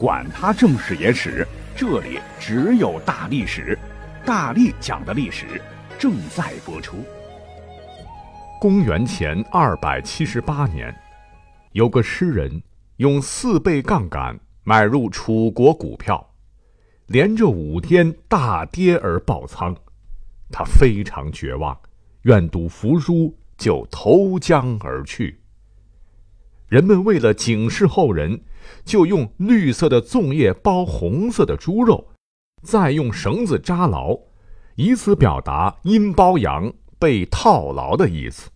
管他正史野史，这里只有大历史，大力讲的历史正在播出。公元前二百七十八年，有个诗人用四倍杠杆买入楚国股票，连着五天大跌而爆仓，他非常绝望，愿赌服输，就投江而去。人们为了警示后人。就用绿色的粽叶包红色的猪肉，再用绳子扎牢，以此表达阴包阳被套牢的意思。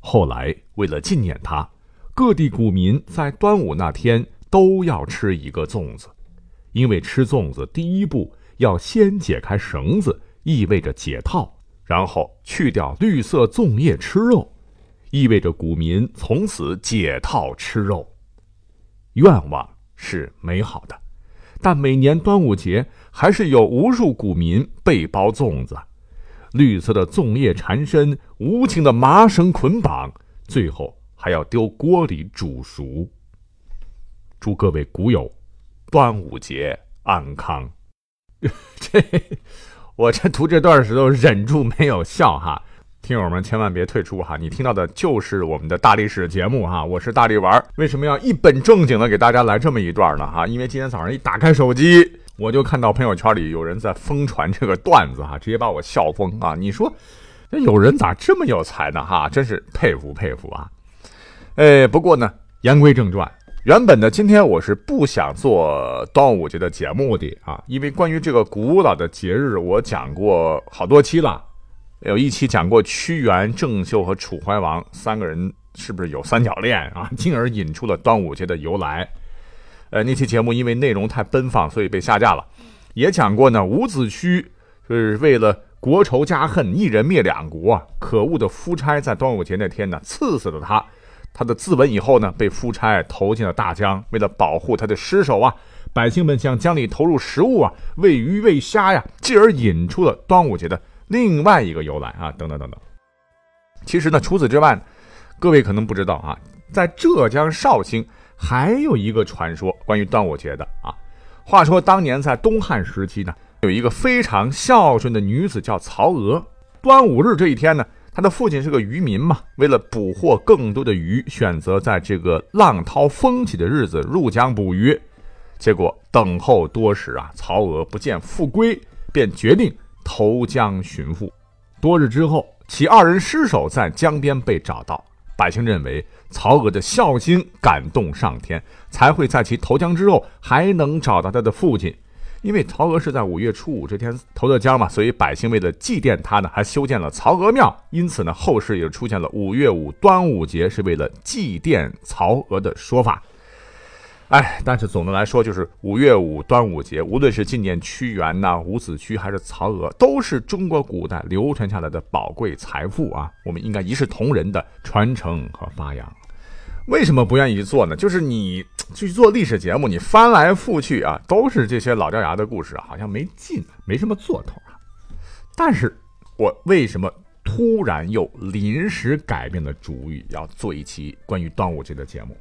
后来为了纪念他，各地股民在端午那天都要吃一个粽子，因为吃粽子第一步要先解开绳子，意味着解套，然后去掉绿色粽叶吃肉，意味着股民从此解套吃肉。愿望是美好的，但每年端午节还是有无数股民被包粽子，绿色的粽叶缠身，无情的麻绳捆绑，最后还要丢锅里煮熟。祝各位股友端午节安康！这我这读这段时候忍住没有笑哈。听友们千万别退出哈！你听到的就是我们的大历史节目哈，我是大力丸。为什么要一本正经的给大家来这么一段呢？哈，因为今天早上一打开手机，我就看到朋友圈里有人在疯传这个段子哈，直接把我笑疯啊！你说，那有人咋这么有才呢？哈，真是佩服佩服啊！哎，不过呢，言归正传，原本呢，今天我是不想做端午节的节目的啊，因为关于这个古老的节日，我讲过好多期了。有一期讲过屈原、郑袖和楚怀王三个人是不是有三角恋啊？进而引出了端午节的由来。呃，那期节目因为内容太奔放，所以被下架了。也讲过呢，伍子胥是为了国仇家恨，一人灭两国。可恶的夫差在端午节那天呢，刺死了他。他的自刎以后呢，被夫差投进了大江。为了保护他的尸首啊，百姓们向江里投入食物啊，喂鱼喂虾呀，进而引出了端午节的。另外一个由来啊，等等等等。其实呢，除此之外，各位可能不知道啊，在浙江绍兴还有一个传说关于端午节的啊。话说当年在东汉时期呢，有一个非常孝顺的女子叫曹娥。端午日这一天呢，她的父亲是个渔民嘛，为了捕获更多的鱼，选择在这个浪涛风起的日子入江捕鱼。结果等候多时啊，曹娥不见复归，便决定。投江寻父，多日之后，其二人尸首在江边被找到。百姓认为曹娥的孝心感动上天，才会在其投江之后还能找到他的父亲。因为曹娥是在五月初五这天投的江嘛，所以百姓为了祭奠他呢，还修建了曹娥庙。因此呢，后世也出现了五月五端午节是为了祭奠曹娥的说法。哎，但是总的来说，就是五月五端午节，无论是纪念屈原呐、伍子胥还是曹娥，都是中国古代流传下来的宝贵财富啊！我们应该一视同仁的传承和发扬。为什么不愿意做呢？就是你去做历史节目，你翻来覆去啊，都是这些老掉牙的故事，好像没劲，没什么做头啊。但是我为什么突然又临时改变了主意，要做一期关于端午节的节目？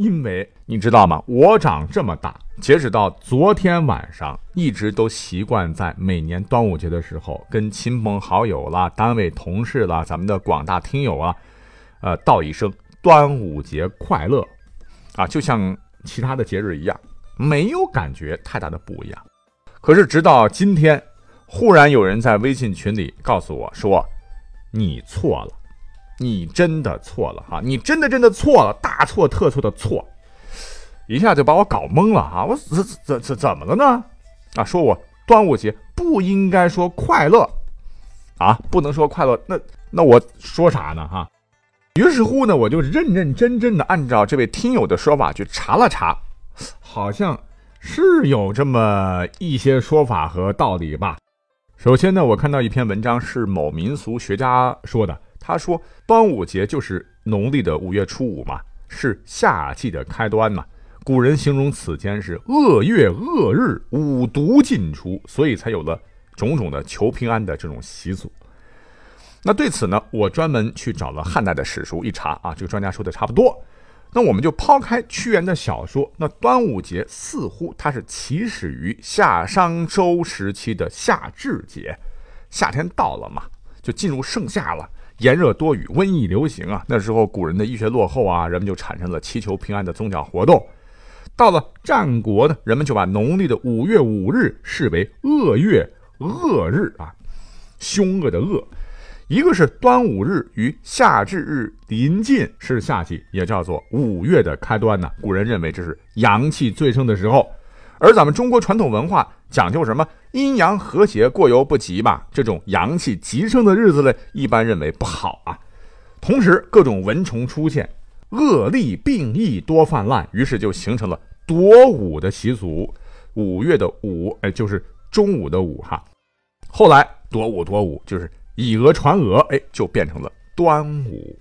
因为你知道吗？我长这么大，截止到昨天晚上，一直都习惯在每年端午节的时候，跟亲朋好友啦、单位同事啦、咱们的广大听友啊，呃，道一声端午节快乐，啊，就像其他的节日一样，没有感觉太大的不一样。可是直到今天，忽然有人在微信群里告诉我说：“你错了。”你真的错了哈！你真的真的错了，大错特错的错，一下就把我搞懵了哈！我怎怎怎怎么了呢？啊，说我端午节不应该说快乐啊，不能说快乐，那那我说啥呢哈？于是乎呢，我就认认真真的按照这位听友的说法去查了查，好像是有这么一些说法和道理吧。首先呢，我看到一篇文章是某民俗学家说的。他说：“端午节就是农历的五月初五嘛，是夏季的开端嘛。古人形容此间是恶月恶日，五毒尽出，所以才有了种种的求平安的这种习俗。那对此呢，我专门去找了汉代的史书一查啊，这个专家说的差不多。那我们就抛开屈原的小说，那端午节似乎它是起始于夏商周时期的夏至节，夏天到了嘛，就进入盛夏了，炎热多雨，瘟疫流行啊。那时候古人的医学落后啊，人们就产生了祈求平安的宗教活动。到了战国呢，人们就把农历的五月五日视为恶月恶日啊，凶恶的恶。一个是端午日与夏至日临近，是夏季，也叫做五月的开端呢。古人认为这是阳气最盛的时候，而咱们中国传统文化讲究什么阴阳和谐，过犹不及吧。这种阳气极盛的日子呢，一般认为不好啊。同时，各种蚊虫出现，恶痢病疫多泛滥，于是就形成了夺午的习俗。五月的午，哎，就是中午的午哈。后来夺午夺午就是。以讹传讹，哎，就变成了端午。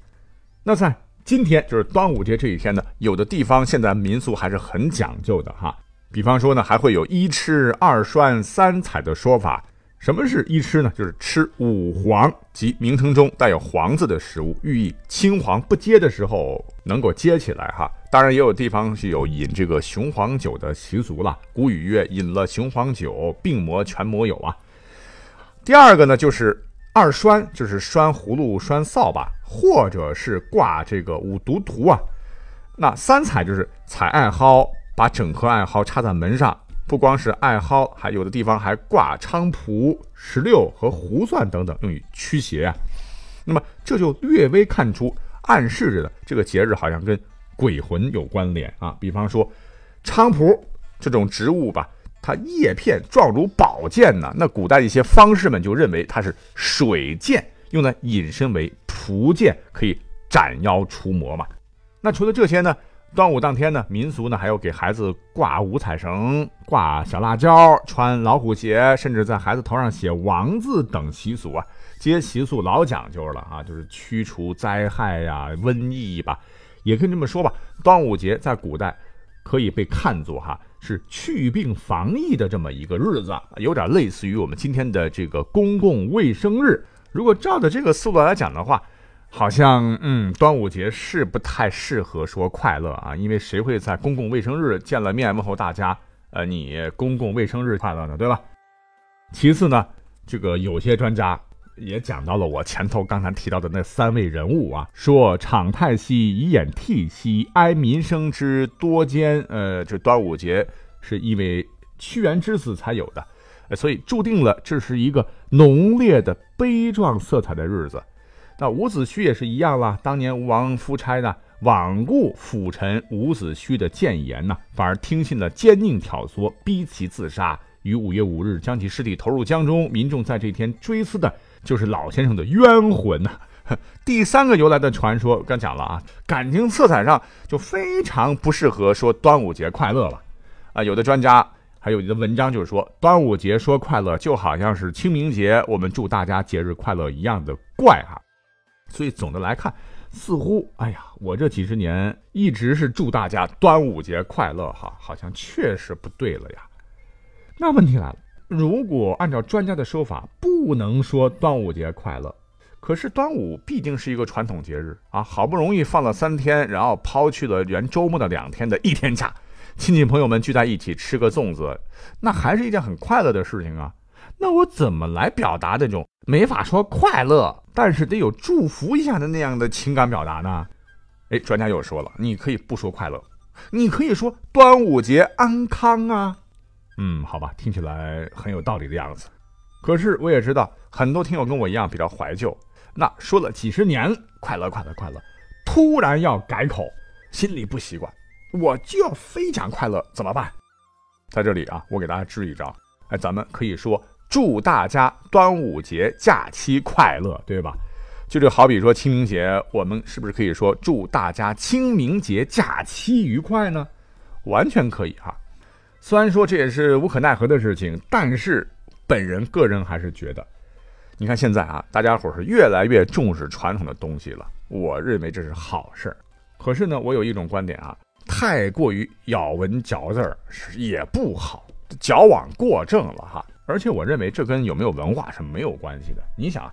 那在今天，就是端午节这一天呢，有的地方现在民俗还是很讲究的哈。比方说呢，还会有一吃二拴三采的说法。什么是一吃呢？就是吃五黄即名称中带有“黄”字的食物，寓意青黄不接的时候能够接起来哈。当然，也有地方是有饮这个雄黄酒的习俗了。古语曰：“饮了雄黄酒，病魔全魔有啊。”第二个呢，就是。二栓就是栓葫芦、栓扫把，或者是挂这个五毒图啊。那三彩就是采艾蒿，把整颗艾蒿插在门上。不光是艾蒿，还有的地方还挂菖蒲、石榴和胡蒜等等，用于驱邪啊。那么这就略微看出，暗示着的这个节日好像跟鬼魂有关联啊。比方说，菖蒲这种植物吧。它叶片状如宝剑呢，那古代一些方士们就认为它是水剑，用来引申为蒲剑，可以斩妖除魔嘛。那除了这些呢，端午当天呢，民俗呢还有给孩子挂五彩绳、挂小辣椒、穿老虎鞋，甚至在孩子头上写王字等习俗啊。这些习俗老讲究了啊，就是驱除灾害呀、瘟疫吧，也可以这么说吧。端午节在古代可以被看作哈。是祛病防疫的这么一个日子，有点类似于我们今天的这个公共卫生日。如果照着这个思路来讲的话，好像嗯，端午节是不太适合说快乐啊，因为谁会在公共卫生日见了面问候大家？呃，你公共卫生日快乐呢，对吧？其次呢，这个有些专家也讲到了我前头刚才提到的那三位人物啊，说场太息，以掩涕兮，哀民生之多艰。呃，这端午节。是因为屈原之死才有的，所以注定了这是一个浓烈的悲壮色彩的日子。那伍子胥也是一样了，当年吴王夫差呢罔顾辅臣伍子胥的谏言呢，反而听信了奸佞挑唆，逼其自杀，于五月五日将其尸体投入江中。民众在这天追思的就是老先生的冤魂呐。第三个由来的传说，刚讲了啊，感情色彩上就非常不适合说端午节快乐了。啊，有的专家还有的文章就是说，端午节说快乐就好像是清明节我们祝大家节日快乐一样的怪哈。所以总的来看，似乎哎呀，我这几十年一直是祝大家端午节快乐哈，好像确实不对了呀。那问题来了，如果按照专家的说法，不能说端午节快乐，可是端午毕竟是一个传统节日啊，好不容易放了三天，然后抛去了原周末的两天的一天假。亲戚朋友们聚在一起吃个粽子，那还是一件很快乐的事情啊。那我怎么来表达这种没法说快乐，但是得有祝福一下的那样的情感表达呢？哎，专家又说了，你可以不说快乐，你可以说端午节安康啊。嗯，好吧，听起来很有道理的样子。可是我也知道很多听友跟我一样比较怀旧，那说了几十年快乐快乐快乐，突然要改口，心里不习惯。我就要非讲快乐怎么办？在这里啊，我给大家支一招。哎，咱们可以说祝大家端午节假期快乐，对吧？就这好比说清明节，我们是不是可以说祝大家清明节假期愉快呢？完全可以哈。虽然说这也是无可奈何的事情，但是本人个人还是觉得，你看现在啊，大家伙是越来越重视传统的东西了。我认为这是好事儿。可是呢，我有一种观点啊。太过于咬文嚼字儿是也不好，矫枉过正了哈。而且我认为这跟有没有文化是没有关系的。你想，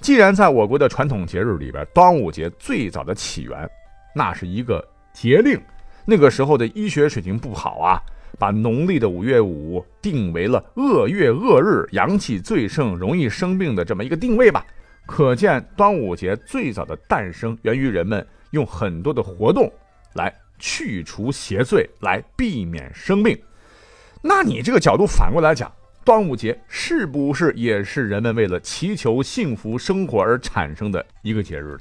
既然在我国的传统节日里边，端午节最早的起源，那是一个节令。那个时候的医学水平不好啊，把农历的五月五定为了恶月恶日、阳气最盛、容易生病的这么一个定位吧。可见端午节最早的诞生源于人们用很多的活动来去除邪祟，来避免生病。那你这个角度反过来讲，端午节是不是也是人们为了祈求幸福生活而产生的一个节日呢？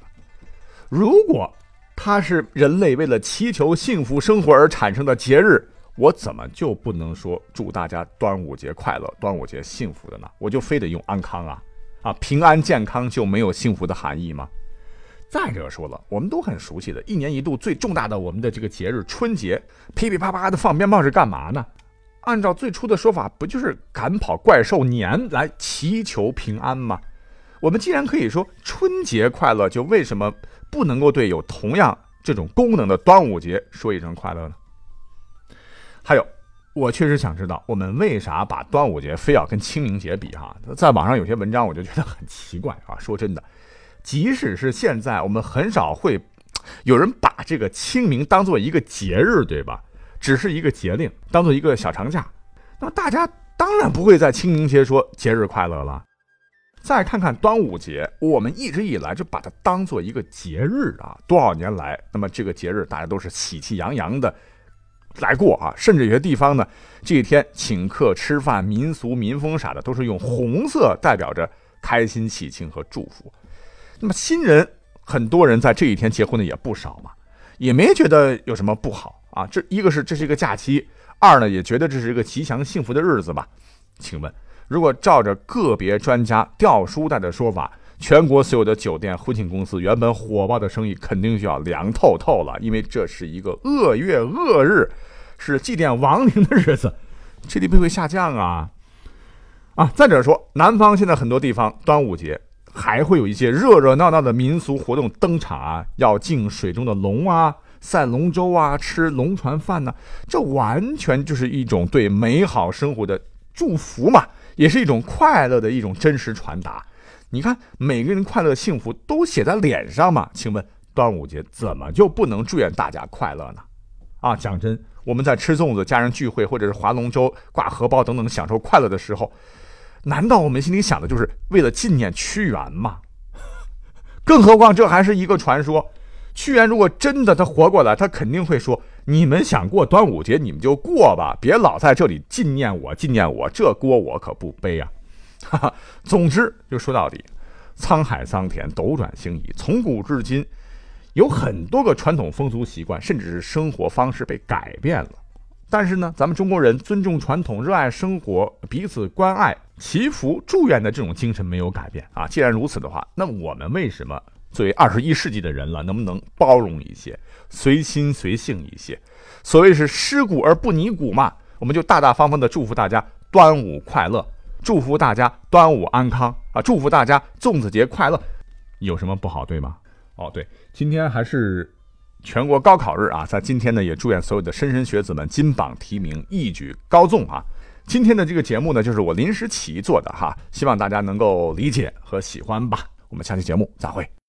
如果它是人类为了祈求幸福生活而产生的节日，我怎么就不能说祝大家端午节快乐、端午节幸福的呢？我就非得用安康啊啊，平安健康就没有幸福的含义吗？再者说了，我们都很熟悉的，一年一度最重大的我们的这个节日春节，噼噼啪啪的放鞭炮是干嘛呢？按照最初的说法，不就是赶跑怪兽年来祈求平安吗？我们既然可以说春节快乐，就为什么？不能够对有同样这种功能的端午节说一声快乐呢？还有，我确实想知道，我们为啥把端午节非要跟清明节比？哈，在网上有些文章，我就觉得很奇怪啊。说真的，即使是现在，我们很少会有人把这个清明当做一个节日，对吧？只是一个节令，当做一个小长假。那么大家当然不会在清明节说节日快乐了。再看看端午节，我们一直以来就把它当做一个节日啊，多少年来，那么这个节日大家都是喜气洋洋的来过啊，甚至有些地方呢，这一天请客吃饭，民俗民风啥的都是用红色代表着开心喜庆和祝福。那么新人很多人在这一天结婚的也不少嘛，也没觉得有什么不好啊。这一个是这是一个假期，二呢也觉得这是一个吉祥幸福的日子吧？请问？如果照着个别专家掉书袋的说法，全国所有的酒店、婚庆公司原本火爆的生意肯定就要凉透透了，因为这是一个恶月恶日，是祭奠亡灵的日子，GDP 会下降啊！啊，再者说，南方现在很多地方端午节还会有一些热热闹闹的民俗活动登场啊，要敬水中的龙啊，赛龙舟啊，吃龙船饭呢，这完全就是一种对美好生活的祝福嘛！也是一种快乐的一种真实传达。你看，每个人快乐幸福都写在脸上嘛。请问，端午节怎么就不能祝愿大家快乐呢？啊，讲真，我们在吃粽子、家人聚会，或者是划龙舟、挂荷包等等享受快乐的时候，难道我们心里想的就是为了纪念屈原吗？更何况这还是一个传说。屈原如果真的他活过来，他肯定会说。你们想过端午节，你们就过吧，别老在这里纪念我，纪念我，这锅我可不背啊！哈哈，总之就说到底，沧海桑田，斗转星移，从古至今，有很多个传统风俗习惯，甚至是生活方式被改变了。但是呢，咱们中国人尊重传统、热爱生活、彼此关爱、祈福、祝愿的这种精神没有改变啊。既然如此的话，那我们为什么？作为二十一世纪的人了，能不能包容一些，随心随性一些？所谓是尸骨而不泥骨嘛，我们就大大方方的祝福大家端午快乐，祝福大家端午安康啊，祝福大家粽子节快乐，有什么不好对吗？哦，对，今天还是全国高考日啊，在今天呢，也祝愿所有的莘莘学子们金榜题名，一举高中啊！今天的这个节目呢，就是我临时起意做的哈，希望大家能够理解和喜欢吧。我们下期节目再会。